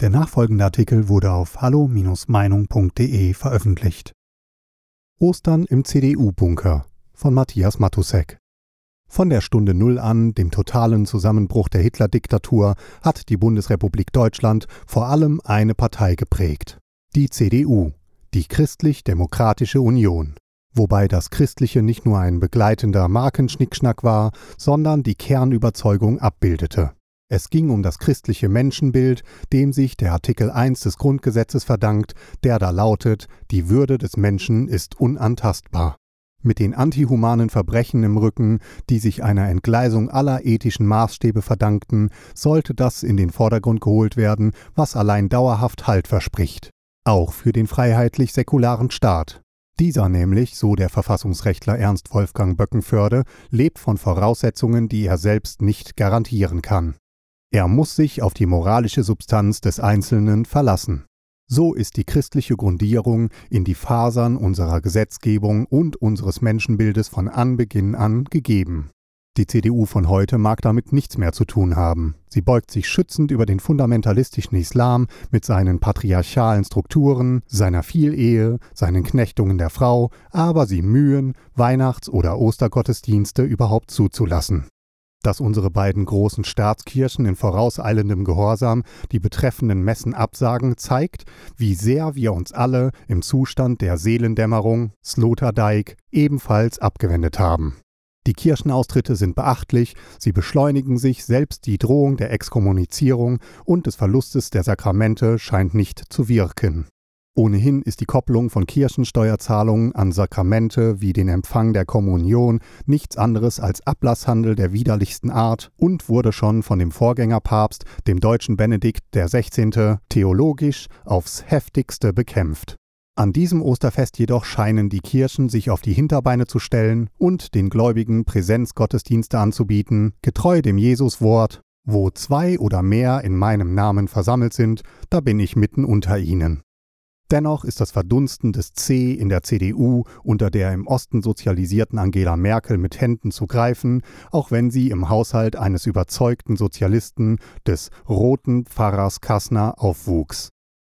Der nachfolgende Artikel wurde auf hallo-meinung.de veröffentlicht. Ostern im CDU-Bunker von Matthias Matusek. Von der Stunde Null an, dem totalen Zusammenbruch der Hitler-Diktatur, hat die Bundesrepublik Deutschland vor allem eine Partei geprägt. Die CDU, die Christlich-Demokratische Union. Wobei das Christliche nicht nur ein begleitender Markenschnickschnack war, sondern die Kernüberzeugung abbildete. Es ging um das christliche Menschenbild, dem sich der Artikel 1 des Grundgesetzes verdankt, der da lautet, die Würde des Menschen ist unantastbar. Mit den antihumanen Verbrechen im Rücken, die sich einer Entgleisung aller ethischen Maßstäbe verdankten, sollte das in den Vordergrund geholt werden, was allein dauerhaft Halt verspricht. Auch für den freiheitlich-säkularen Staat. Dieser nämlich, so der Verfassungsrechtler Ernst Wolfgang Böckenförde, lebt von Voraussetzungen, die er selbst nicht garantieren kann. Er muss sich auf die moralische Substanz des Einzelnen verlassen. So ist die christliche Grundierung in die Fasern unserer Gesetzgebung und unseres Menschenbildes von Anbeginn an gegeben. Die CDU von heute mag damit nichts mehr zu tun haben. Sie beugt sich schützend über den fundamentalistischen Islam mit seinen patriarchalen Strukturen, seiner Vielehe, seinen Knechtungen der Frau, aber sie mühen, Weihnachts- oder Ostergottesdienste überhaupt zuzulassen dass unsere beiden großen Staatskirchen in vorauseilendem Gehorsam die betreffenden Messen absagen, zeigt, wie sehr wir uns alle im Zustand der Seelendämmerung, Sloterdijk, ebenfalls abgewendet haben. Die Kirchenaustritte sind beachtlich, sie beschleunigen sich, selbst die Drohung der Exkommunizierung und des Verlustes der Sakramente scheint nicht zu wirken. Ohnehin ist die Kopplung von Kirchensteuerzahlungen an Sakramente wie den Empfang der Kommunion nichts anderes als Ablasshandel der widerlichsten Art und wurde schon von dem Vorgängerpapst, dem deutschen Benedikt XVI., theologisch aufs heftigste bekämpft. An diesem Osterfest jedoch scheinen die Kirchen sich auf die Hinterbeine zu stellen und den Gläubigen Präsenzgottesdienste anzubieten, getreu dem Jesuswort, wo zwei oder mehr in meinem Namen versammelt sind, da bin ich mitten unter ihnen. Dennoch ist das Verdunsten des C in der CDU unter der im Osten sozialisierten Angela Merkel mit Händen zu greifen, auch wenn sie im Haushalt eines überzeugten Sozialisten, des roten Pfarrers Kassner, aufwuchs.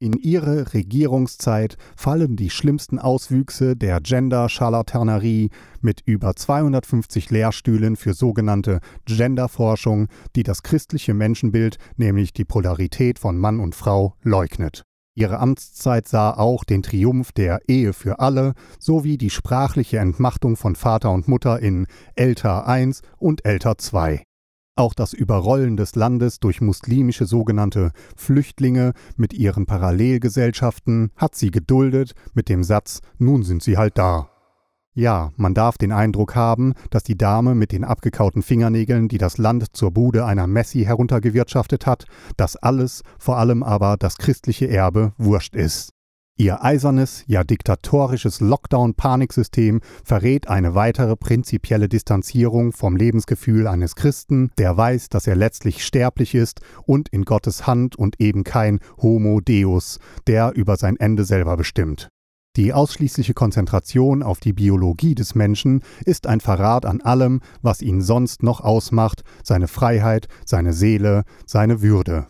In ihre Regierungszeit fallen die schlimmsten Auswüchse der Gender-Charlatanerie mit über 250 Lehrstühlen für sogenannte Genderforschung, die das christliche Menschenbild, nämlich die Polarität von Mann und Frau, leugnet. Ihre Amtszeit sah auch den Triumph der Ehe für alle sowie die sprachliche Entmachtung von Vater und Mutter in Älter I und Älter II. Auch das Überrollen des Landes durch muslimische sogenannte Flüchtlinge mit ihren Parallelgesellschaften hat sie geduldet mit dem Satz Nun sind sie halt da. Ja, man darf den Eindruck haben, dass die Dame mit den abgekauten Fingernägeln, die das Land zur Bude einer Messi heruntergewirtschaftet hat, dass alles, vor allem aber das christliche Erbe, wurscht ist. Ihr eisernes, ja diktatorisches Lockdown-Paniksystem verrät eine weitere prinzipielle Distanzierung vom Lebensgefühl eines Christen, der weiß, dass er letztlich sterblich ist und in Gottes Hand und eben kein Homo Deus, der über sein Ende selber bestimmt. Die ausschließliche Konzentration auf die Biologie des Menschen ist ein Verrat an allem, was ihn sonst noch ausmacht, seine Freiheit, seine Seele, seine Würde.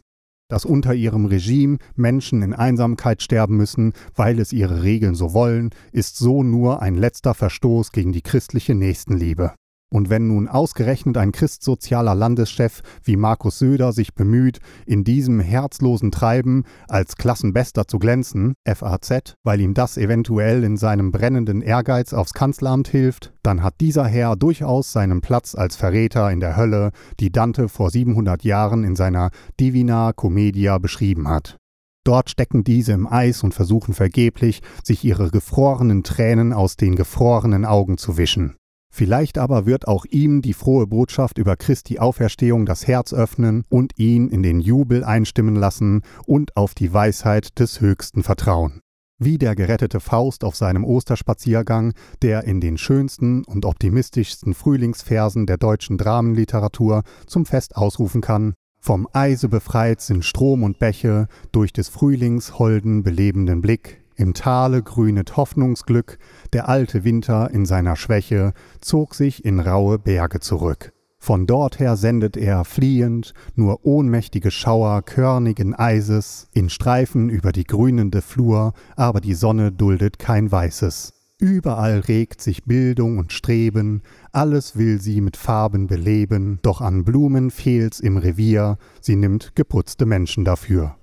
Dass unter ihrem Regime Menschen in Einsamkeit sterben müssen, weil es ihre Regeln so wollen, ist so nur ein letzter Verstoß gegen die christliche Nächstenliebe. Und wenn nun ausgerechnet ein christsozialer Landeschef wie Markus Söder sich bemüht, in diesem herzlosen Treiben als Klassenbester zu glänzen, FAZ, weil ihm das eventuell in seinem brennenden Ehrgeiz aufs Kanzleramt hilft, dann hat dieser Herr durchaus seinen Platz als Verräter in der Hölle, die Dante vor 700 Jahren in seiner Divina Commedia beschrieben hat. Dort stecken diese im Eis und versuchen vergeblich, sich ihre gefrorenen Tränen aus den gefrorenen Augen zu wischen. Vielleicht aber wird auch ihm die frohe Botschaft über Christi Auferstehung das Herz öffnen und ihn in den Jubel einstimmen lassen und auf die Weisheit des Höchsten vertrauen. Wie der gerettete Faust auf seinem Osterspaziergang, der in den schönsten und optimistischsten Frühlingsversen der deutschen Dramenliteratur zum Fest ausrufen kann, vom Eise befreit sind Strom und Bäche, durch des Frühlings holden belebenden Blick, im Tale grünet Hoffnungsglück, der alte Winter in seiner Schwäche zog sich in raue Berge zurück. Von dorther sendet er fliehend nur ohnmächtige Schauer körnigen Eises in Streifen über die grünende Flur, aber die Sonne duldet kein Weißes. Überall regt sich Bildung und Streben, alles will sie mit Farben beleben, doch an Blumen fehlt's im Revier, sie nimmt geputzte Menschen dafür.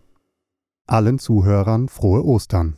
Allen Zuhörern frohe Ostern.